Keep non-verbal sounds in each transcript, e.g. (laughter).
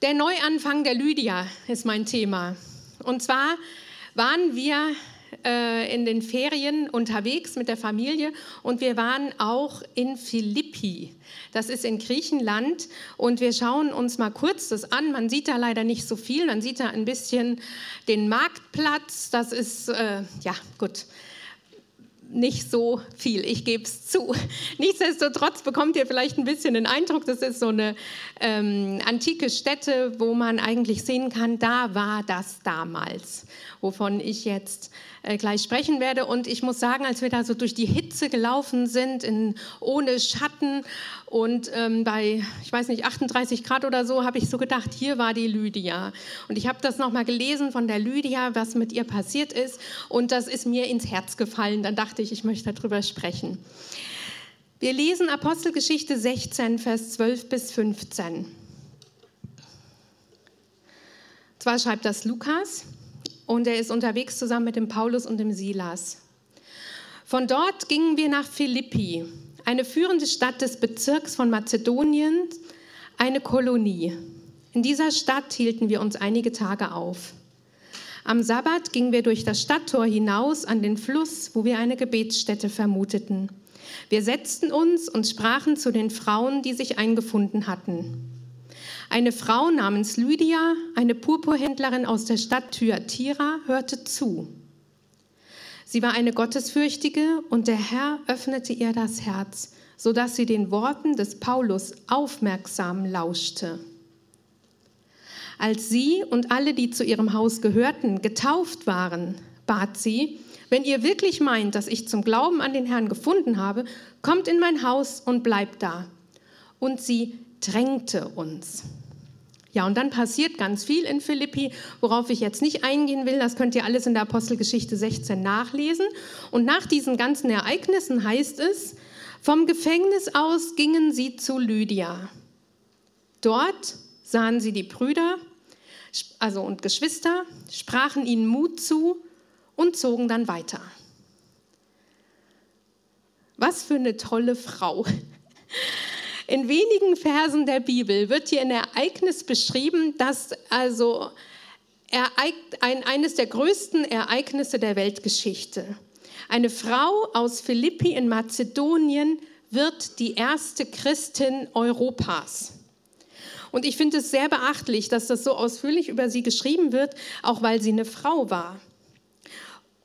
Der Neuanfang der Lydia ist mein Thema. Und zwar waren wir äh, in den Ferien unterwegs mit der Familie und wir waren auch in Philippi. Das ist in Griechenland und wir schauen uns mal kurz das an. Man sieht da leider nicht so viel. Man sieht da ein bisschen den Marktplatz. Das ist, äh, ja, gut nicht so viel, ich gebe es zu. Nichtsdestotrotz bekommt ihr vielleicht ein bisschen den Eindruck, das ist so eine ähm, antike Stätte, wo man eigentlich sehen kann, da war das damals, wovon ich jetzt gleich sprechen werde. Und ich muss sagen, als wir da so durch die Hitze gelaufen sind, in, ohne Schatten und ähm, bei, ich weiß nicht, 38 Grad oder so, habe ich so gedacht, hier war die Lydia. Und ich habe das nochmal gelesen von der Lydia, was mit ihr passiert ist. Und das ist mir ins Herz gefallen. Dann dachte ich, ich möchte darüber sprechen. Wir lesen Apostelgeschichte 16, Vers 12 bis 15. Zwar schreibt das Lukas und er ist unterwegs zusammen mit dem Paulus und dem Silas. Von dort gingen wir nach Philippi, eine führende Stadt des Bezirks von Mazedonien, eine Kolonie. In dieser Stadt hielten wir uns einige Tage auf. Am Sabbat gingen wir durch das Stadttor hinaus an den Fluss, wo wir eine Gebetsstätte vermuteten. Wir setzten uns und sprachen zu den Frauen, die sich eingefunden hatten. Eine Frau namens Lydia, eine Purpurhändlerin aus der Stadt Thyatira, hörte zu. Sie war eine Gottesfürchtige und der Herr öffnete ihr das Herz, sodass sie den Worten des Paulus aufmerksam lauschte. Als sie und alle, die zu ihrem Haus gehörten, getauft waren, bat sie, wenn ihr wirklich meint, dass ich zum Glauben an den Herrn gefunden habe, kommt in mein Haus und bleibt da. Und sie drängte uns. Ja, und dann passiert ganz viel in Philippi, worauf ich jetzt nicht eingehen will. Das könnt ihr alles in der Apostelgeschichte 16 nachlesen. Und nach diesen ganzen Ereignissen heißt es, vom Gefängnis aus gingen sie zu Lydia. Dort sahen sie die Brüder also und Geschwister, sprachen ihnen Mut zu und zogen dann weiter. Was für eine tolle Frau. (laughs) In wenigen Versen der Bibel wird hier ein Ereignis beschrieben, das also ein, eines der größten Ereignisse der Weltgeschichte. Eine Frau aus Philippi in Mazedonien wird die erste Christin Europas. Und ich finde es sehr beachtlich, dass das so ausführlich über sie geschrieben wird, auch weil sie eine Frau war.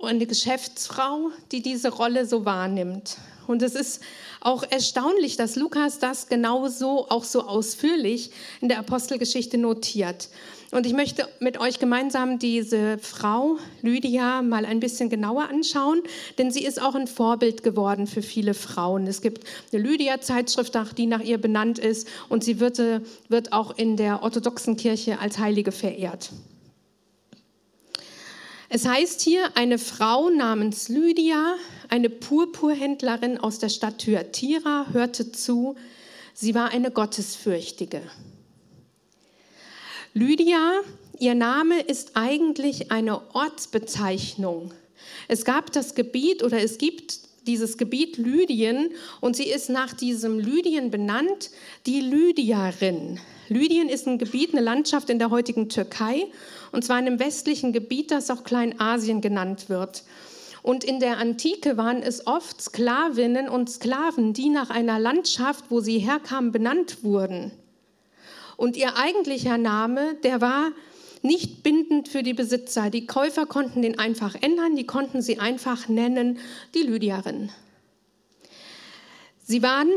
Eine Geschäftsfrau, die diese Rolle so wahrnimmt. Und es ist auch erstaunlich, dass Lukas das genauso, auch so ausführlich in der Apostelgeschichte notiert. Und ich möchte mit euch gemeinsam diese Frau Lydia mal ein bisschen genauer anschauen, denn sie ist auch ein Vorbild geworden für viele Frauen. Es gibt eine Lydia-Zeitschrift, die nach ihr benannt ist und sie wird, äh, wird auch in der orthodoxen Kirche als Heilige verehrt. Es heißt hier, eine Frau namens Lydia, eine Purpurhändlerin aus der Stadt Thyatira, hörte zu. Sie war eine Gottesfürchtige. Lydia, ihr Name ist eigentlich eine Ortsbezeichnung. Es gab das Gebiet oder es gibt dieses Gebiet Lydien und sie ist nach diesem Lydien benannt, die Lydierin. Lydien ist ein Gebiet, eine Landschaft in der heutigen Türkei und zwar in einem westlichen Gebiet, das auch Kleinasien genannt wird. Und in der Antike waren es oft Sklavinnen und Sklaven, die nach einer Landschaft, wo sie herkamen, benannt wurden. Und ihr eigentlicher Name, der war nicht bindend für die Besitzer. Die Käufer konnten den einfach ändern, die konnten sie einfach nennen, die Lydierin. Sie waren,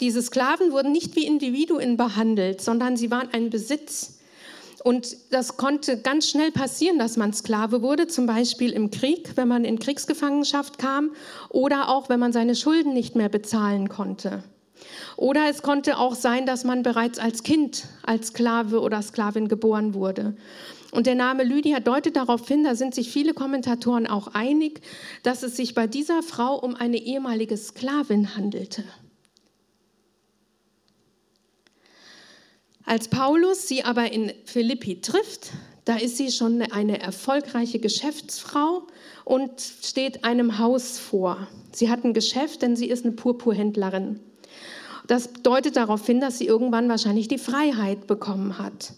diese Sklaven wurden nicht wie Individuen behandelt, sondern sie waren ein Besitz. Und das konnte ganz schnell passieren, dass man Sklave wurde, zum Beispiel im Krieg, wenn man in Kriegsgefangenschaft kam oder auch wenn man seine Schulden nicht mehr bezahlen konnte. Oder es konnte auch sein, dass man bereits als Kind als Sklave oder Sklavin geboren wurde. Und der Name Lydia deutet darauf hin, da sind sich viele Kommentatoren auch einig, dass es sich bei dieser Frau um eine ehemalige Sklavin handelte. Als Paulus sie aber in Philippi trifft, da ist sie schon eine erfolgreiche Geschäftsfrau und steht einem Haus vor. Sie hat ein Geschäft, denn sie ist eine Purpurhändlerin. Das deutet darauf hin, dass sie irgendwann wahrscheinlich die Freiheit bekommen hat.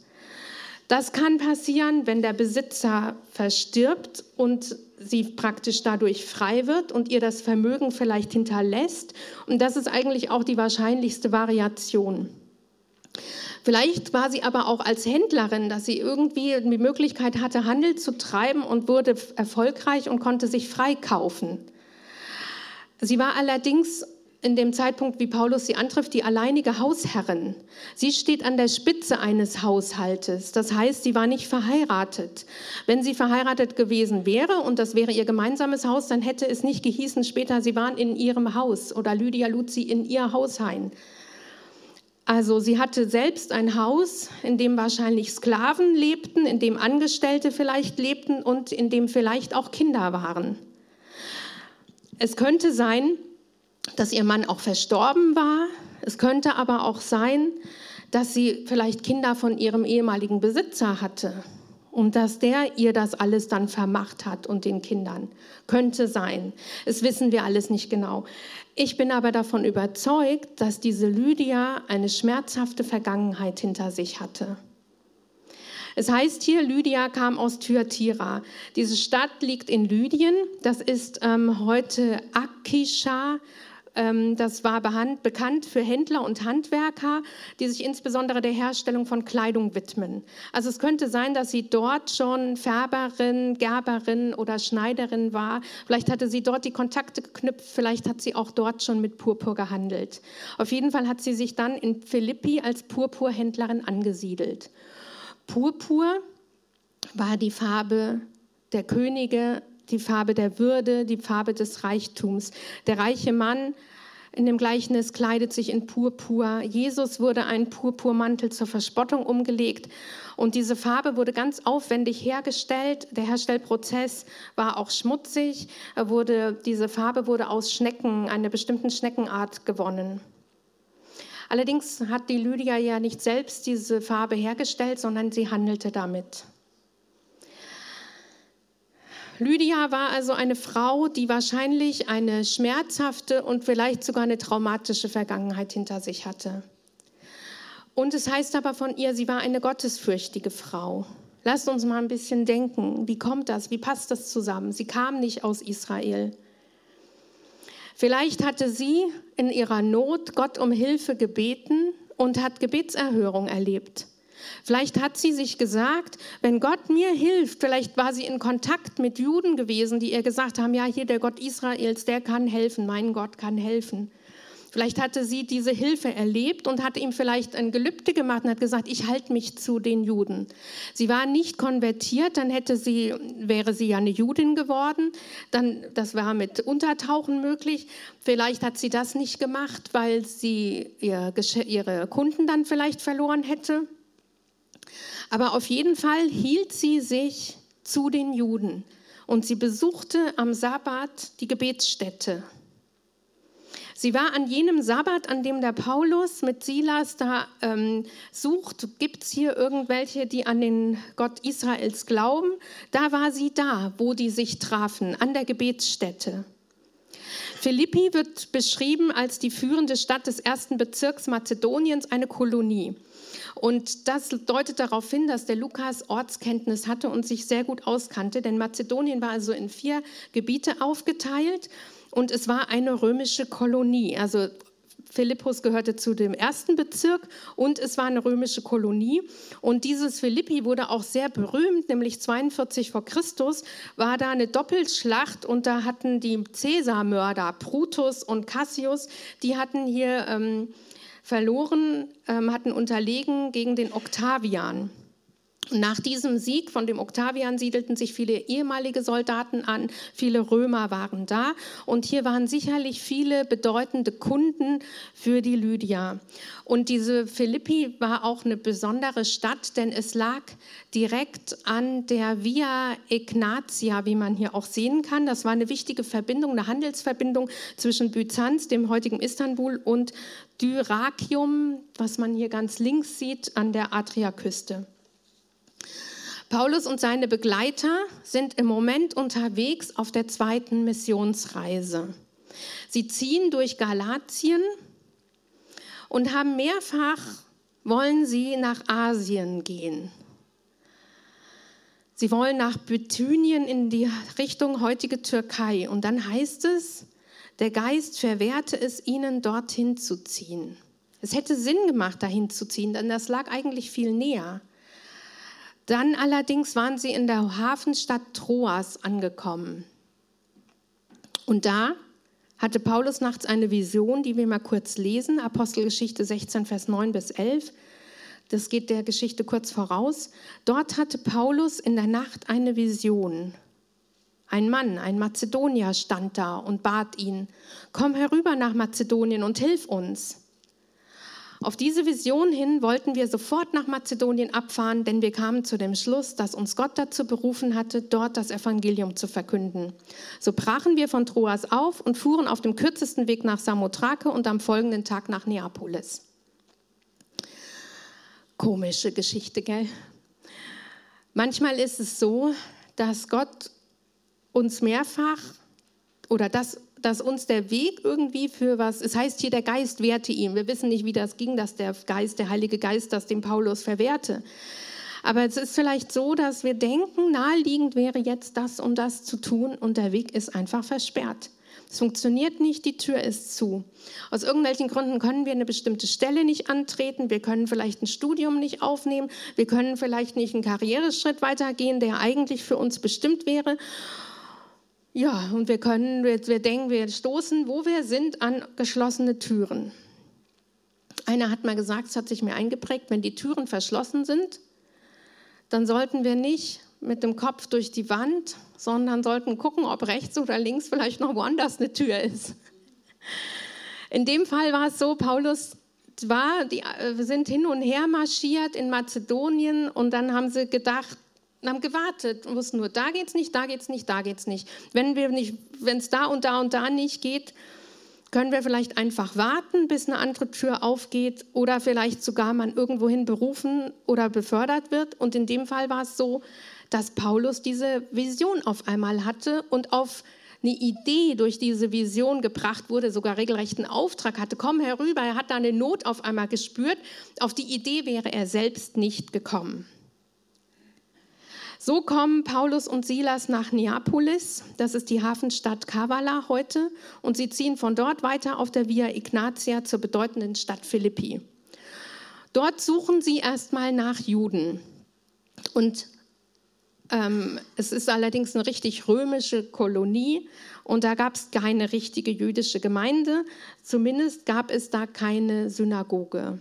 Das kann passieren, wenn der Besitzer verstirbt und sie praktisch dadurch frei wird und ihr das Vermögen vielleicht hinterlässt. Und das ist eigentlich auch die wahrscheinlichste Variation. Vielleicht war sie aber auch als Händlerin, dass sie irgendwie die Möglichkeit hatte, Handel zu treiben und wurde erfolgreich und konnte sich freikaufen. Sie war allerdings in dem Zeitpunkt, wie Paulus sie antrifft, die alleinige Hausherrin. Sie steht an der Spitze eines Haushaltes. Das heißt, sie war nicht verheiratet. Wenn sie verheiratet gewesen wäre und das wäre ihr gemeinsames Haus, dann hätte es nicht gehießen später, sie waren in ihrem Haus oder Lydia lud sie in ihr Haus ein. Also sie hatte selbst ein Haus, in dem wahrscheinlich Sklaven lebten, in dem Angestellte vielleicht lebten und in dem vielleicht auch Kinder waren. Es könnte sein, dass ihr Mann auch verstorben war. Es könnte aber auch sein, dass sie vielleicht Kinder von ihrem ehemaligen Besitzer hatte und dass der ihr das alles dann vermacht hat und den Kindern. Könnte sein. Es wissen wir alles nicht genau. Ich bin aber davon überzeugt, dass diese Lydia eine schmerzhafte Vergangenheit hinter sich hatte. Es heißt hier, Lydia kam aus Thyatira. Diese Stadt liegt in Lydien. Das ist ähm, heute Akisha das war bekannt für Händler und Handwerker, die sich insbesondere der Herstellung von Kleidung widmen. Also es könnte sein, dass sie dort schon Färberin, Gerberin oder Schneiderin war. Vielleicht hatte sie dort die Kontakte geknüpft, vielleicht hat sie auch dort schon mit Purpur gehandelt. Auf jeden Fall hat sie sich dann in Philippi als Purpurhändlerin angesiedelt. Purpur war die Farbe der Könige die Farbe der Würde, die Farbe des Reichtums. Der reiche Mann in dem Gleichnis kleidet sich in Purpur. Jesus wurde ein Purpurmantel zur Verspottung umgelegt und diese Farbe wurde ganz aufwendig hergestellt. Der Herstellprozess war auch schmutzig. Wurde, diese Farbe wurde aus Schnecken, einer bestimmten Schneckenart gewonnen. Allerdings hat die Lydia ja nicht selbst diese Farbe hergestellt, sondern sie handelte damit. Lydia war also eine Frau, die wahrscheinlich eine schmerzhafte und vielleicht sogar eine traumatische Vergangenheit hinter sich hatte. Und es heißt aber von ihr, sie war eine gottesfürchtige Frau. Lasst uns mal ein bisschen denken, wie kommt das, wie passt das zusammen? Sie kam nicht aus Israel. Vielleicht hatte sie in ihrer Not Gott um Hilfe gebeten und hat Gebetserhörung erlebt. Vielleicht hat sie sich gesagt, wenn Gott mir hilft, vielleicht war sie in Kontakt mit Juden gewesen, die ihr gesagt haben, ja, hier der Gott Israels, der kann helfen, mein Gott kann helfen. Vielleicht hatte sie diese Hilfe erlebt und hat ihm vielleicht ein Gelübde gemacht und hat gesagt, ich halte mich zu den Juden. Sie war nicht konvertiert, dann hätte sie, wäre sie ja eine Judin geworden. Dann, das war mit Untertauchen möglich. Vielleicht hat sie das nicht gemacht, weil sie ihr, ihre Kunden dann vielleicht verloren hätte. Aber auf jeden Fall hielt sie sich zu den Juden und sie besuchte am Sabbat die Gebetsstätte. Sie war an jenem Sabbat, an dem der Paulus mit Silas da ähm, sucht, gibt es hier irgendwelche, die an den Gott Israels glauben? Da war sie da, wo die sich trafen, an der Gebetsstätte. Philippi wird beschrieben als die führende Stadt des ersten Bezirks Mazedoniens, eine Kolonie. Und das deutet darauf hin, dass der Lukas Ortskenntnis hatte und sich sehr gut auskannte, denn Mazedonien war also in vier Gebiete aufgeteilt und es war eine römische Kolonie. Also Philippus gehörte zu dem ersten Bezirk und es war eine römische Kolonie. Und dieses Philippi wurde auch sehr berühmt, nämlich 42 vor Christus war da eine Doppelschlacht und da hatten die Cäsarmörder Brutus und Cassius, die hatten hier ähm, verloren, ähm, hatten unterlegen gegen den Octavian. Nach diesem Sieg von dem Octavian siedelten sich viele ehemalige Soldaten an, viele Römer waren da und hier waren sicherlich viele bedeutende Kunden für die Lydia. Und diese Philippi war auch eine besondere Stadt, denn es lag direkt an der Via Egnatia, wie man hier auch sehen kann. Das war eine wichtige Verbindung, eine Handelsverbindung zwischen Byzanz, dem heutigen Istanbul, und Dyrrachium, was man hier ganz links sieht, an der Adriaküste. Paulus und seine Begleiter sind im Moment unterwegs auf der zweiten Missionsreise. Sie ziehen durch Galatien und haben mehrfach, wollen sie nach Asien gehen. Sie wollen nach Bithynien in die Richtung heutige Türkei. Und dann heißt es, der Geist verwehrte es ihnen, dorthin zu ziehen. Es hätte Sinn gemacht, dahin zu ziehen, denn das lag eigentlich viel näher. Dann allerdings waren sie in der Hafenstadt Troas angekommen. Und da hatte Paulus nachts eine Vision, die wir mal kurz lesen, Apostelgeschichte 16, Vers 9 bis 11. Das geht der Geschichte kurz voraus. Dort hatte Paulus in der Nacht eine Vision. Ein Mann, ein Mazedonier, stand da und bat ihn, komm herüber nach Mazedonien und hilf uns. Auf diese Vision hin wollten wir sofort nach Mazedonien abfahren, denn wir kamen zu dem Schluss, dass uns Gott dazu berufen hatte, dort das Evangelium zu verkünden. So brachen wir von Troas auf und fuhren auf dem kürzesten Weg nach Samothrake und am folgenden Tag nach Neapolis. Komische Geschichte, gell? Manchmal ist es so, dass Gott uns mehrfach oder dass dass uns der Weg irgendwie für was, es heißt hier, der Geist wehrte ihm. Wir wissen nicht, wie das ging, dass der Geist, der Heilige Geist, das dem Paulus verwehrte. Aber es ist vielleicht so, dass wir denken, naheliegend wäre jetzt das und das zu tun und der Weg ist einfach versperrt. Es funktioniert nicht, die Tür ist zu. Aus irgendwelchen Gründen können wir eine bestimmte Stelle nicht antreten, wir können vielleicht ein Studium nicht aufnehmen, wir können vielleicht nicht einen Karriereschritt weitergehen, der eigentlich für uns bestimmt wäre. Ja, und wir können, wir, wir denken, wir stoßen, wo wir sind, an geschlossene Türen. Einer hat mal gesagt, es hat sich mir eingeprägt, wenn die Türen verschlossen sind, dann sollten wir nicht mit dem Kopf durch die Wand, sondern sollten gucken, ob rechts oder links vielleicht noch woanders eine Tür ist. In dem Fall war es so, Paulus war, die äh, sind hin und her marschiert in Mazedonien und dann haben sie gedacht, und haben gewartet und wussten nur, da geht's nicht, da geht's nicht, da geht's nicht. Wenn wir nicht, wenn es da und da und da nicht geht, können wir vielleicht einfach warten, bis eine andere Tür aufgeht oder vielleicht sogar man irgendwohin berufen oder befördert wird. Und in dem Fall war es so, dass Paulus diese Vision auf einmal hatte und auf eine Idee durch diese Vision gebracht wurde, sogar regelrechten Auftrag hatte, komm herüber, er hat da eine Not auf einmal gespürt. Auf die Idee wäre er selbst nicht gekommen. So kommen Paulus und Silas nach Neapolis, das ist die Hafenstadt Kavala heute, und sie ziehen von dort weiter auf der Via Ignatia zur bedeutenden Stadt Philippi. Dort suchen sie erstmal nach Juden. Und ähm, es ist allerdings eine richtig römische Kolonie und da gab es keine richtige jüdische Gemeinde. Zumindest gab es da keine Synagoge.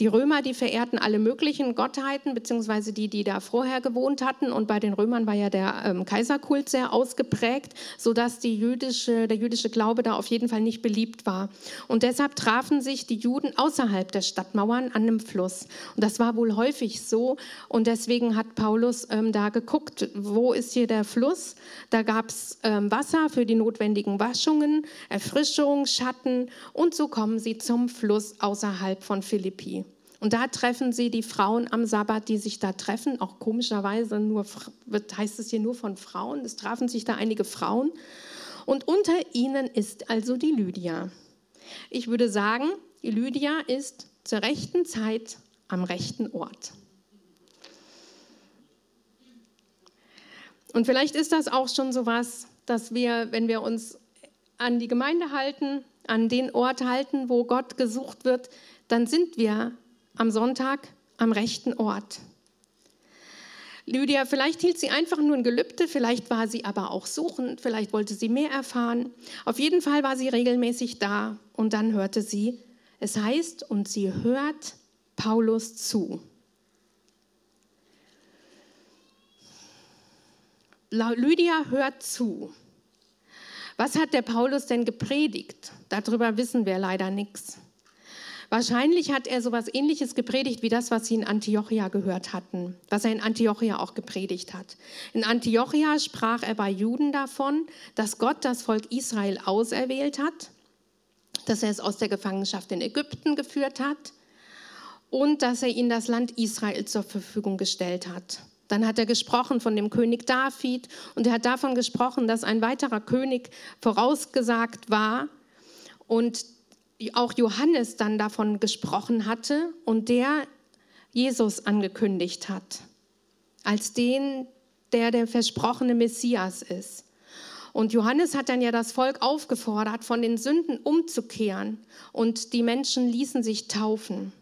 Die Römer, die verehrten alle möglichen Gottheiten, beziehungsweise die, die da vorher gewohnt hatten. Und bei den Römern war ja der ähm, Kaiserkult sehr ausgeprägt, sodass die jüdische, der jüdische Glaube da auf jeden Fall nicht beliebt war. Und deshalb trafen sich die Juden außerhalb der Stadtmauern an einem Fluss. Und das war wohl häufig so. Und deswegen hat Paulus ähm, da geguckt, wo ist hier der Fluss? Da gab es ähm, Wasser für die notwendigen Waschungen, Erfrischung, Schatten. Und so kommen sie zum Fluss außerhalb von Philippi. Und da treffen sie die Frauen am Sabbat, die sich da treffen. Auch komischerweise nur, heißt es hier nur von Frauen. Es trafen sich da einige Frauen. Und unter ihnen ist also die Lydia. Ich würde sagen, die Lydia ist zur rechten Zeit am rechten Ort. Und vielleicht ist das auch schon so was, dass wir, wenn wir uns an die Gemeinde halten, an den Ort halten, wo Gott gesucht wird, dann sind wir am Sonntag am rechten Ort. Lydia, vielleicht hielt sie einfach nur ein Gelübde, vielleicht war sie aber auch suchend, vielleicht wollte sie mehr erfahren. Auf jeden Fall war sie regelmäßig da und dann hörte sie, es heißt, und sie hört Paulus zu. Lydia hört zu. Was hat der Paulus denn gepredigt? Darüber wissen wir leider nichts. Wahrscheinlich hat er sowas ähnliches gepredigt wie das, was sie in Antiochia gehört hatten, was er in Antiochia auch gepredigt hat. In Antiochia sprach er bei Juden davon, dass Gott das Volk Israel auserwählt hat, dass er es aus der Gefangenschaft in Ägypten geführt hat und dass er ihnen das Land Israel zur Verfügung gestellt hat. Dann hat er gesprochen von dem König David und er hat davon gesprochen, dass ein weiterer König vorausgesagt war und auch Johannes dann davon gesprochen hatte und der Jesus angekündigt hat, als den, der der versprochene Messias ist. Und Johannes hat dann ja das Volk aufgefordert, von den Sünden umzukehren und die Menschen ließen sich taufen.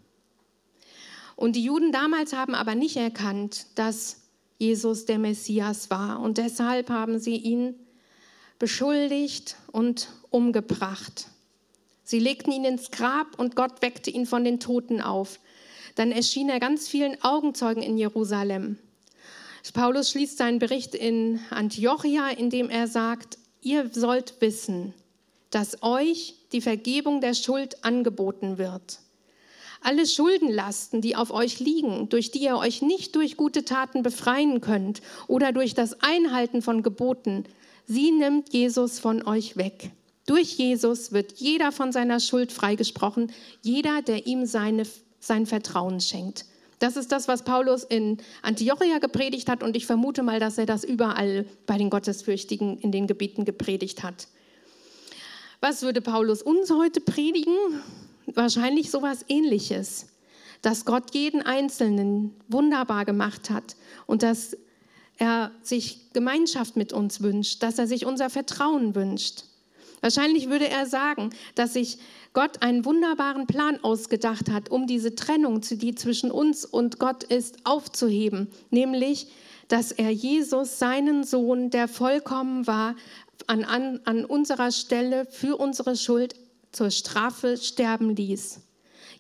Und die Juden damals haben aber nicht erkannt, dass Jesus der Messias war und deshalb haben sie ihn beschuldigt und umgebracht. Sie legten ihn ins Grab und Gott weckte ihn von den Toten auf. Dann erschien er ganz vielen Augenzeugen in Jerusalem. Paulus schließt seinen Bericht in Antiochia, indem er sagt, ihr sollt wissen, dass euch die Vergebung der Schuld angeboten wird. Alle Schuldenlasten, die auf euch liegen, durch die ihr euch nicht durch gute Taten befreien könnt oder durch das Einhalten von Geboten, sie nimmt Jesus von euch weg. Durch Jesus wird jeder von seiner Schuld freigesprochen, jeder, der ihm seine, sein Vertrauen schenkt. Das ist das, was Paulus in Antiochia gepredigt hat und ich vermute mal, dass er das überall bei den Gottesfürchtigen in den Gebieten gepredigt hat. Was würde Paulus uns heute predigen? Wahrscheinlich sowas ähnliches, dass Gott jeden Einzelnen wunderbar gemacht hat und dass er sich Gemeinschaft mit uns wünscht, dass er sich unser Vertrauen wünscht. Wahrscheinlich würde er sagen, dass sich Gott einen wunderbaren Plan ausgedacht hat, um diese Trennung, die zwischen uns und Gott ist, aufzuheben, nämlich, dass er Jesus, seinen Sohn, der vollkommen war, an, an, an unserer Stelle für unsere Schuld zur Strafe sterben ließ.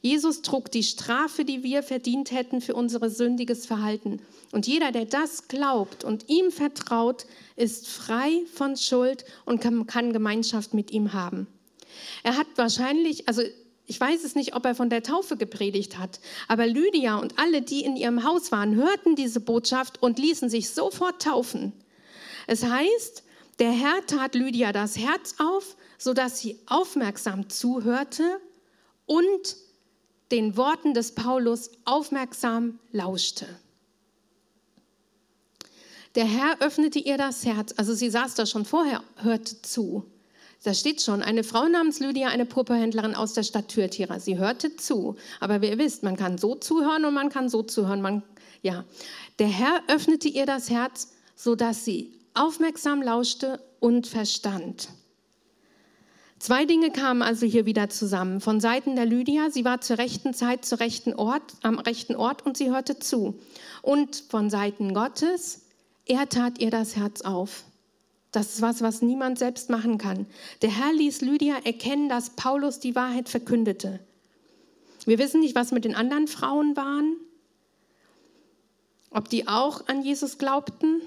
Jesus trug die Strafe, die wir verdient hätten für unser sündiges Verhalten. Und jeder, der das glaubt und ihm vertraut, ist frei von Schuld und kann, Gemeinschaft mit ihm haben. Er hat wahrscheinlich, also ich weiß es nicht, ob er von der Taufe gepredigt hat, aber Lydia und alle, die in ihrem Haus waren, hörten diese Botschaft und ließen sich sofort taufen. Es heißt, der Herr tat Lydia das Herz auf, sodass sie aufmerksam zuhörte und den Worten des Paulus aufmerksam lauschte. Der Herr öffnete ihr das Herz, also sie saß da schon vorher, hörte zu. Da steht schon, eine Frau namens Lydia, eine Purpurhändlerin aus der Stadt Thyatira. Sie hörte zu. Aber wie ihr wisst, man kann so zuhören und man kann so zuhören. Man, ja. Der Herr öffnete ihr das Herz, sodass sie aufmerksam lauschte und verstand. Zwei Dinge kamen also hier wieder zusammen. Von Seiten der Lydia, sie war zur rechten Zeit, zur rechten Ort, am rechten Ort und sie hörte zu. Und von Seiten Gottes, er tat ihr das Herz auf. Das ist was, was niemand selbst machen kann. Der Herr ließ Lydia erkennen, dass Paulus die Wahrheit verkündete. Wir wissen nicht, was mit den anderen Frauen waren, ob die auch an Jesus glaubten.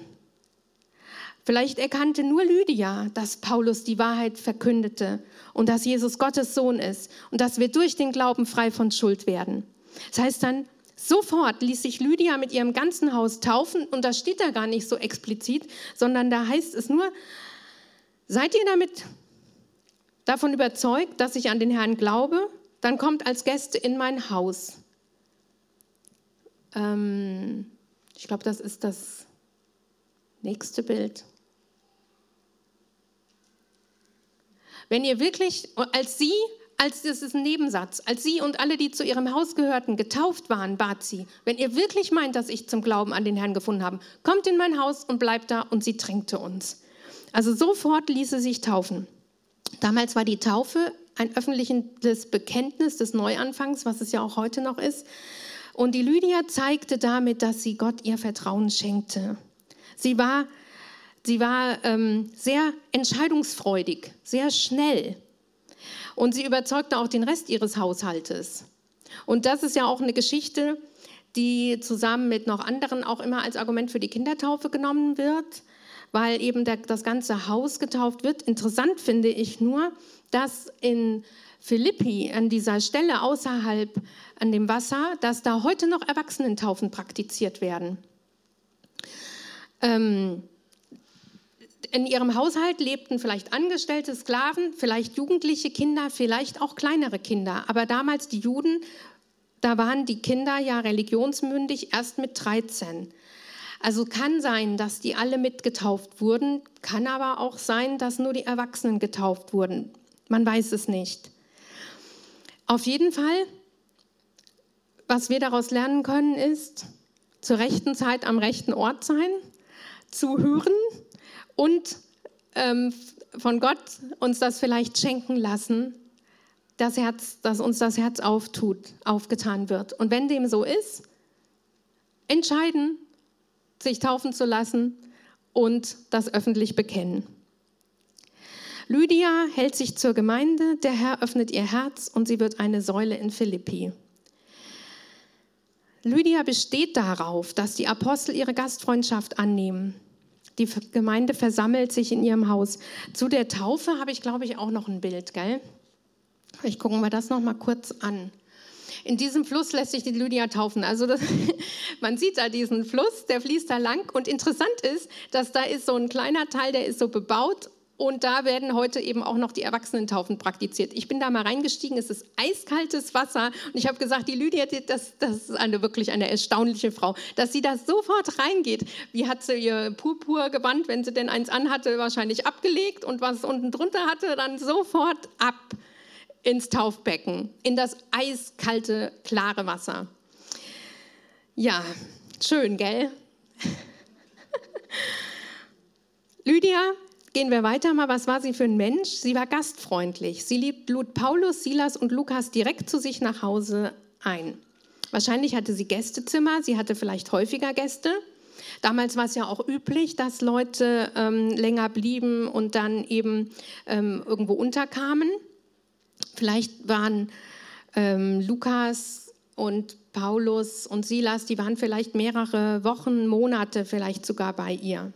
Vielleicht erkannte nur Lydia, dass Paulus die Wahrheit verkündete und dass Jesus Gottes Sohn ist und dass wir durch den Glauben frei von Schuld werden. Das heißt dann, Sofort ließ sich Lydia mit ihrem ganzen Haus taufen und das steht da gar nicht so explizit, sondern da heißt es nur, seid ihr damit davon überzeugt, dass ich an den Herrn glaube, dann kommt als Gäste in mein Haus. Ähm, ich glaube, das ist das nächste Bild. Wenn ihr wirklich, als sie als das ist ein Nebensatz, als sie und alle, die zu ihrem Haus gehörten, getauft waren, bat sie, wenn ihr wirklich meint, dass ich zum Glauben an den Herrn gefunden habe, kommt in mein Haus und bleibt da und sie tränkte uns. Also sofort ließ sie sich taufen. Damals war die Taufe ein öffentliches Bekenntnis des Neuanfangs, was es ja auch heute noch ist. Und die Lydia zeigte damit, dass sie Gott ihr Vertrauen schenkte. Sie war, sie war ähm, sehr entscheidungsfreudig, sehr schnell. Und sie überzeugte auch den Rest ihres Haushaltes. Und das ist ja auch eine Geschichte, die zusammen mit noch anderen auch immer als Argument für die Kindertaufe genommen wird, weil eben der, das ganze Haus getauft wird. Interessant finde ich nur, dass in Philippi, an dieser Stelle außerhalb an dem Wasser, dass da heute noch Erwachsenentaufen praktiziert werden. Ähm, in ihrem Haushalt lebten vielleicht angestellte Sklaven, vielleicht jugendliche Kinder, vielleicht auch kleinere Kinder. Aber damals die Juden, da waren die Kinder ja religionsmündig erst mit 13. Also kann sein, dass die alle mitgetauft wurden, kann aber auch sein, dass nur die Erwachsenen getauft wurden. Man weiß es nicht. Auf jeden Fall, was wir daraus lernen können, ist, zur rechten Zeit am rechten Ort sein, zu hören und ähm, von Gott uns das vielleicht schenken lassen, das Herz, dass uns das Herz auftut, aufgetan wird. Und wenn dem so ist, entscheiden, sich taufen zu lassen und das öffentlich bekennen. Lydia hält sich zur Gemeinde, der Herr öffnet ihr Herz und sie wird eine Säule in Philippi. Lydia besteht darauf, dass die Apostel ihre Gastfreundschaft annehmen. Die Gemeinde versammelt sich in ihrem Haus. Zu der Taufe habe ich, glaube ich, auch noch ein Bild, gell? Vielleicht gucken wir das noch mal kurz an. In diesem Fluss lässt sich die Lydia taufen. Also das, (laughs) man sieht da diesen Fluss, der fließt da lang. Und interessant ist, dass da ist so ein kleiner Teil, der ist so bebaut und da werden heute eben auch noch die Erwachsenentaufen praktiziert. Ich bin da mal reingestiegen, es ist eiskaltes Wasser und ich habe gesagt, die Lydia, das, das ist eine, wirklich eine erstaunliche Frau, dass sie da sofort reingeht. Wie hat sie ihr Purpurgewand, wenn sie denn eins anhatte, wahrscheinlich abgelegt und was unten drunter hatte, dann sofort ab ins Taufbecken, in das eiskalte, klare Wasser. Ja, schön, gell? (laughs) Lydia Gehen wir weiter mal. Was war sie für ein Mensch? Sie war gastfreundlich. Sie lud Paulus, Silas und Lukas direkt zu sich nach Hause ein. Wahrscheinlich hatte sie Gästezimmer. Sie hatte vielleicht häufiger Gäste. Damals war es ja auch üblich, dass Leute ähm, länger blieben und dann eben ähm, irgendwo unterkamen. Vielleicht waren ähm, Lukas und Paulus und Silas, die waren vielleicht mehrere Wochen, Monate vielleicht sogar bei ihr.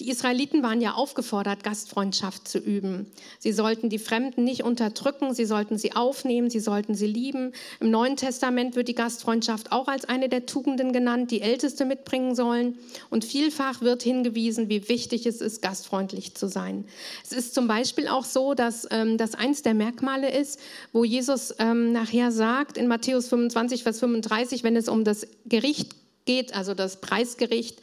Die Israeliten waren ja aufgefordert, Gastfreundschaft zu üben. Sie sollten die Fremden nicht unterdrücken, sie sollten sie aufnehmen, sie sollten sie lieben. Im Neuen Testament wird die Gastfreundschaft auch als eine der Tugenden genannt, die Älteste mitbringen sollen. Und vielfach wird hingewiesen, wie wichtig es ist, gastfreundlich zu sein. Es ist zum Beispiel auch so, dass ähm, das eins der Merkmale ist, wo Jesus ähm, nachher sagt in Matthäus 25, Vers 35, wenn es um das Gericht geht, also das Preisgericht,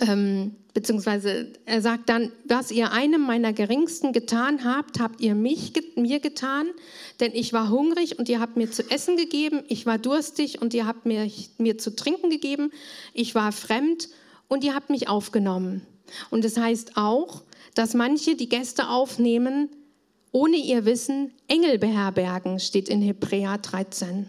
ähm, beziehungsweise er sagt dann, was ihr einem meiner Geringsten getan habt, habt ihr mich, mir getan, denn ich war hungrig und ihr habt mir zu essen gegeben, ich war durstig und ihr habt mir, mir zu trinken gegeben, ich war fremd und ihr habt mich aufgenommen. Und es das heißt auch, dass manche die Gäste aufnehmen, ohne ihr Wissen Engel beherbergen, steht in Hebräer 13.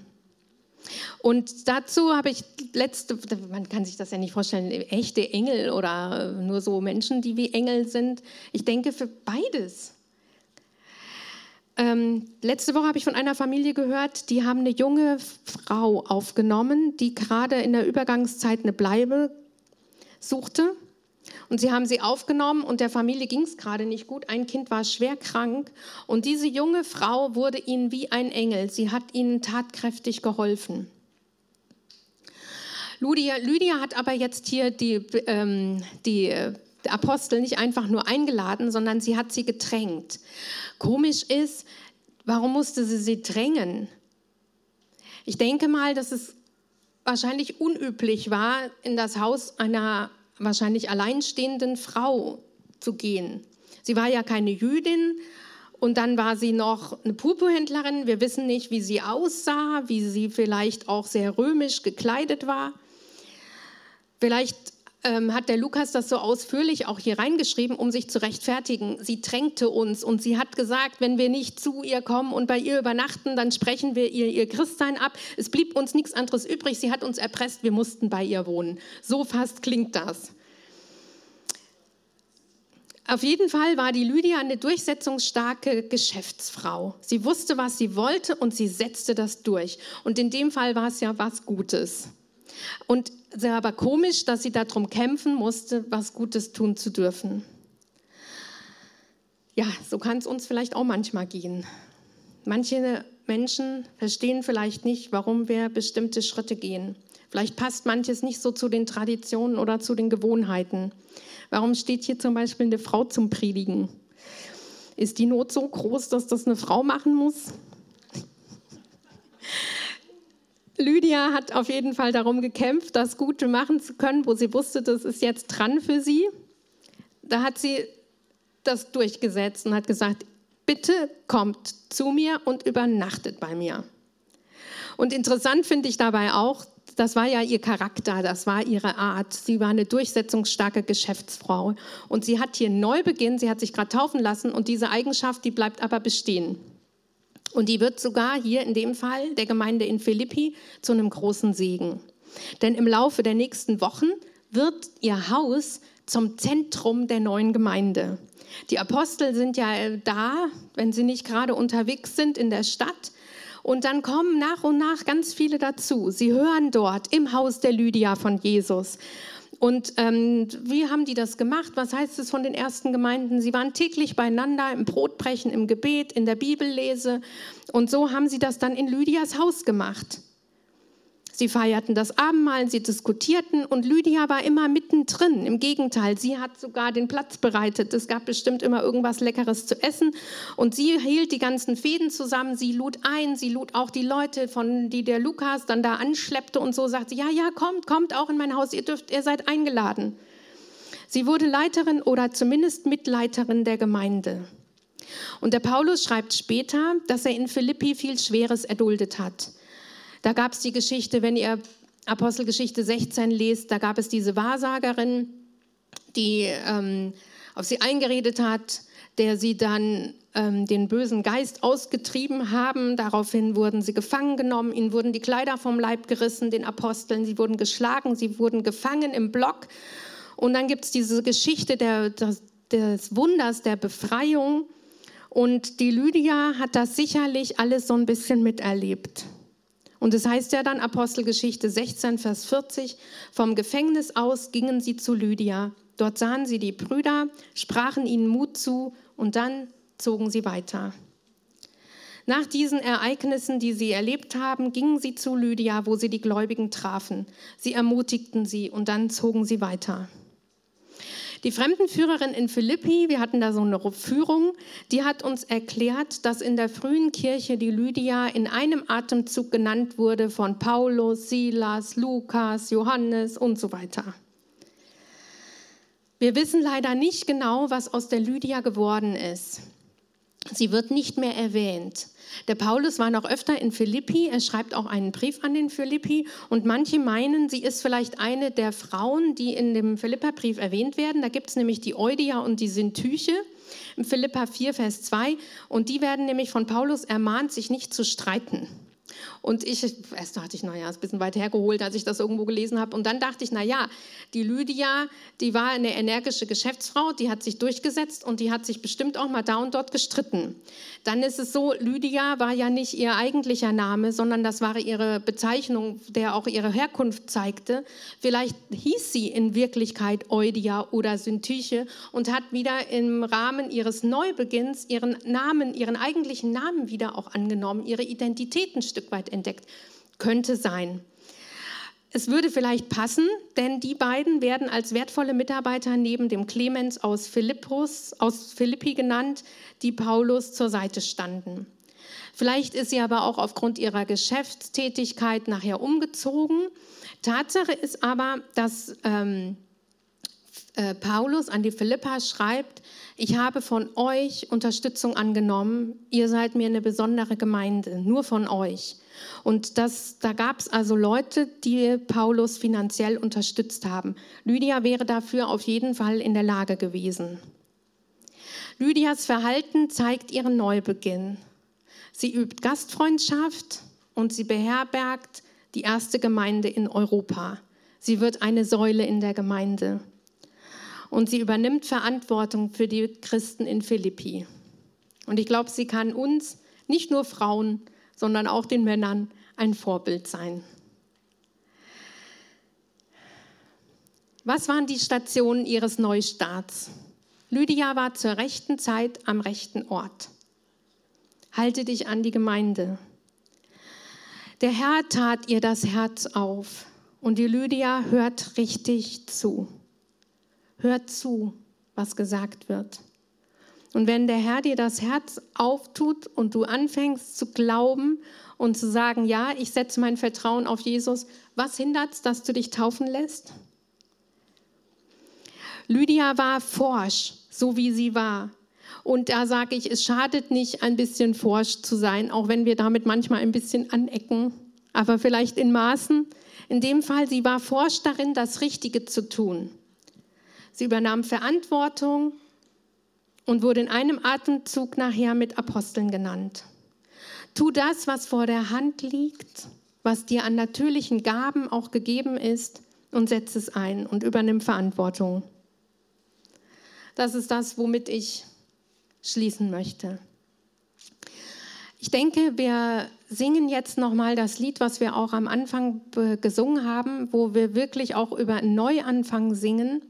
Und dazu habe ich letzte, man kann sich das ja nicht vorstellen, echte Engel oder nur so Menschen, die wie Engel sind. Ich denke für beides. Ähm, letzte Woche habe ich von einer Familie gehört, die haben eine junge Frau aufgenommen, die gerade in der Übergangszeit eine Bleibe suchte. Und sie haben sie aufgenommen und der Familie ging es gerade nicht gut. Ein Kind war schwer krank und diese junge Frau wurde ihnen wie ein Engel. Sie hat ihnen tatkräftig geholfen. Lydia, Lydia hat aber jetzt hier die, ähm, die Apostel nicht einfach nur eingeladen, sondern sie hat sie gedrängt. Komisch ist, warum musste sie sie drängen? Ich denke mal, dass es wahrscheinlich unüblich war, in das Haus einer wahrscheinlich alleinstehenden Frau zu gehen. Sie war ja keine Jüdin und dann war sie noch eine Purpurhändlerin. Wir wissen nicht, wie sie aussah, wie sie vielleicht auch sehr römisch gekleidet war. Vielleicht ähm, hat der Lukas das so ausführlich auch hier reingeschrieben, um sich zu rechtfertigen. Sie drängte uns und sie hat gesagt, wenn wir nicht zu ihr kommen und bei ihr übernachten, dann sprechen wir ihr ihr Christsein ab. Es blieb uns nichts anderes übrig. Sie hat uns erpresst, wir mussten bei ihr wohnen. So fast klingt das. Auf jeden Fall war die Lydia eine durchsetzungsstarke Geschäftsfrau. Sie wusste, was sie wollte und sie setzte das durch. Und in dem Fall war es ja was Gutes. Und es war aber komisch, dass sie darum kämpfen musste, was Gutes tun zu dürfen. Ja, so kann es uns vielleicht auch manchmal gehen. Manche Menschen verstehen vielleicht nicht, warum wir bestimmte Schritte gehen. Vielleicht passt manches nicht so zu den Traditionen oder zu den Gewohnheiten. Warum steht hier zum Beispiel eine Frau zum Predigen? Ist die Not so groß, dass das eine Frau machen muss? Lydia hat auf jeden Fall darum gekämpft, das Gute machen zu können, wo sie wusste, das ist jetzt dran für sie. Da hat sie das durchgesetzt und hat gesagt, bitte kommt zu mir und übernachtet bei mir. Und interessant finde ich dabei auch, das war ja ihr Charakter, das war ihre Art. Sie war eine durchsetzungsstarke Geschäftsfrau. Und sie hat hier Neubeginn, sie hat sich gerade taufen lassen und diese Eigenschaft, die bleibt aber bestehen. Und die wird sogar hier in dem Fall der Gemeinde in Philippi zu einem großen Segen. Denn im Laufe der nächsten Wochen wird ihr Haus zum Zentrum der neuen Gemeinde. Die Apostel sind ja da, wenn sie nicht gerade unterwegs sind in der Stadt. Und dann kommen nach und nach ganz viele dazu. Sie hören dort im Haus der Lydia von Jesus. Und ähm, wie haben die das gemacht? Was heißt es von den ersten Gemeinden? Sie waren täglich beieinander im Brotbrechen, im Gebet, in der Bibellese. Und so haben sie das dann in Lydias Haus gemacht. Sie feierten das Abendmahl, sie diskutierten und Lydia war immer mittendrin. Im Gegenteil, sie hat sogar den Platz bereitet. Es gab bestimmt immer irgendwas Leckeres zu essen und sie hielt die ganzen Fäden zusammen. Sie lud ein, sie lud auch die Leute, von die der Lukas dann da anschleppte und so sagte: Ja, ja, kommt, kommt auch in mein Haus. Ihr dürft, ihr seid eingeladen. Sie wurde Leiterin oder zumindest Mitleiterin der Gemeinde. Und der Paulus schreibt später, dass er in Philippi viel Schweres erduldet hat. Da gab es die Geschichte, wenn ihr Apostelgeschichte 16 lest, da gab es diese Wahrsagerin, die ähm, auf sie eingeredet hat, der sie dann ähm, den bösen Geist ausgetrieben haben. Daraufhin wurden sie gefangen genommen, ihnen wurden die Kleider vom Leib gerissen, den Aposteln, sie wurden geschlagen, sie wurden gefangen im Block. Und dann gibt es diese Geschichte der, des, des Wunders der Befreiung. Und die Lydia hat das sicherlich alles so ein bisschen miterlebt. Und es heißt ja dann Apostelgeschichte 16, Vers 40, vom Gefängnis aus gingen sie zu Lydia. Dort sahen sie die Brüder, sprachen ihnen Mut zu und dann zogen sie weiter. Nach diesen Ereignissen, die sie erlebt haben, gingen sie zu Lydia, wo sie die Gläubigen trafen. Sie ermutigten sie und dann zogen sie weiter. Die Fremdenführerin in Philippi, wir hatten da so eine Führung, die hat uns erklärt, dass in der frühen Kirche die Lydia in einem Atemzug genannt wurde von Paulus, Silas, Lukas, Johannes und so weiter. Wir wissen leider nicht genau, was aus der Lydia geworden ist. Sie wird nicht mehr erwähnt. Der Paulus war noch öfter in Philippi, er schreibt auch einen Brief an den Philippi und manche meinen, sie ist vielleicht eine der Frauen, die in dem Philipperbrief erwähnt werden. Da gibt es nämlich die Eudia und die Syntyche im Philippa 4, Vers 2 und die werden nämlich von Paulus ermahnt, sich nicht zu streiten. Und ich, erst dachte ich, naja, ist ein bisschen weit hergeholt, als ich das irgendwo gelesen habe. Und dann dachte ich, naja, die Lydia, die war eine energische Geschäftsfrau, die hat sich durchgesetzt und die hat sich bestimmt auch mal da und dort gestritten. Dann ist es so, Lydia war ja nicht ihr eigentlicher Name, sondern das war ihre Bezeichnung, der auch ihre Herkunft zeigte. Vielleicht hieß sie in Wirklichkeit Eudia oder Syntyche und hat wieder im Rahmen ihres Neubeginns ihren Namen, ihren eigentlichen Namen wieder auch angenommen, ihre Identität ein Stück weit entdeckt. Könnte sein. Es würde vielleicht passen, denn die beiden werden als wertvolle Mitarbeiter neben dem Clemens aus, Philippus, aus Philippi genannt, die Paulus zur Seite standen. Vielleicht ist sie aber auch aufgrund ihrer Geschäftstätigkeit nachher umgezogen. Tatsache ist aber, dass ähm, äh, Paulus an die Philippa schreibt, ich habe von euch Unterstützung angenommen, ihr seid mir eine besondere Gemeinde, nur von euch. Und das, da gab es also Leute, die Paulus finanziell unterstützt haben. Lydia wäre dafür auf jeden Fall in der Lage gewesen. Lydias Verhalten zeigt ihren Neubeginn. Sie übt Gastfreundschaft und sie beherbergt die erste Gemeinde in Europa. Sie wird eine Säule in der Gemeinde und sie übernimmt Verantwortung für die Christen in Philippi. Und ich glaube, sie kann uns, nicht nur Frauen, sondern auch den Männern ein Vorbild sein. Was waren die Stationen ihres Neustarts? Lydia war zur rechten Zeit am rechten Ort. Halte dich an die Gemeinde. Der Herr tat ihr das Herz auf und die Lydia hört richtig zu. Hört zu, was gesagt wird. Und wenn der Herr dir das Herz auftut und du anfängst zu glauben und zu sagen, ja, ich setze mein Vertrauen auf Jesus, was hindert es, dass du dich taufen lässt? Lydia war forsch, so wie sie war. Und da sage ich, es schadet nicht, ein bisschen forsch zu sein, auch wenn wir damit manchmal ein bisschen anecken, aber vielleicht in Maßen. In dem Fall, sie war forsch darin, das Richtige zu tun. Sie übernahm Verantwortung und wurde in einem Atemzug nachher mit Aposteln genannt. Tu das, was vor der Hand liegt, was dir an natürlichen Gaben auch gegeben ist, und setz es ein und übernimm Verantwortung. Das ist das, womit ich schließen möchte. Ich denke, wir singen jetzt nochmal das Lied, was wir auch am Anfang gesungen haben, wo wir wirklich auch über Neuanfang singen.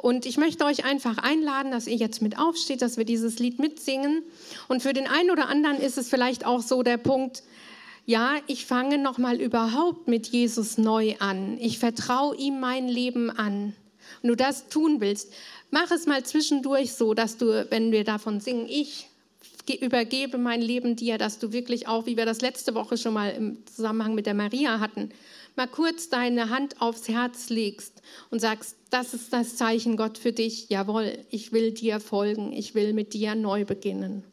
Und ich möchte euch einfach einladen, dass ihr jetzt mit aufsteht, dass wir dieses Lied mitsingen. Und für den einen oder anderen ist es vielleicht auch so der Punkt, ja, ich fange nochmal überhaupt mit Jesus neu an. Ich vertraue ihm mein Leben an. Und du das tun willst, mach es mal zwischendurch so, dass du, wenn wir davon singen, ich übergebe mein Leben dir, dass du wirklich auch, wie wir das letzte Woche schon mal im Zusammenhang mit der Maria hatten, mal kurz deine Hand aufs Herz legst und sagst, das ist das Zeichen Gott für dich, jawohl, ich will dir folgen, ich will mit dir neu beginnen.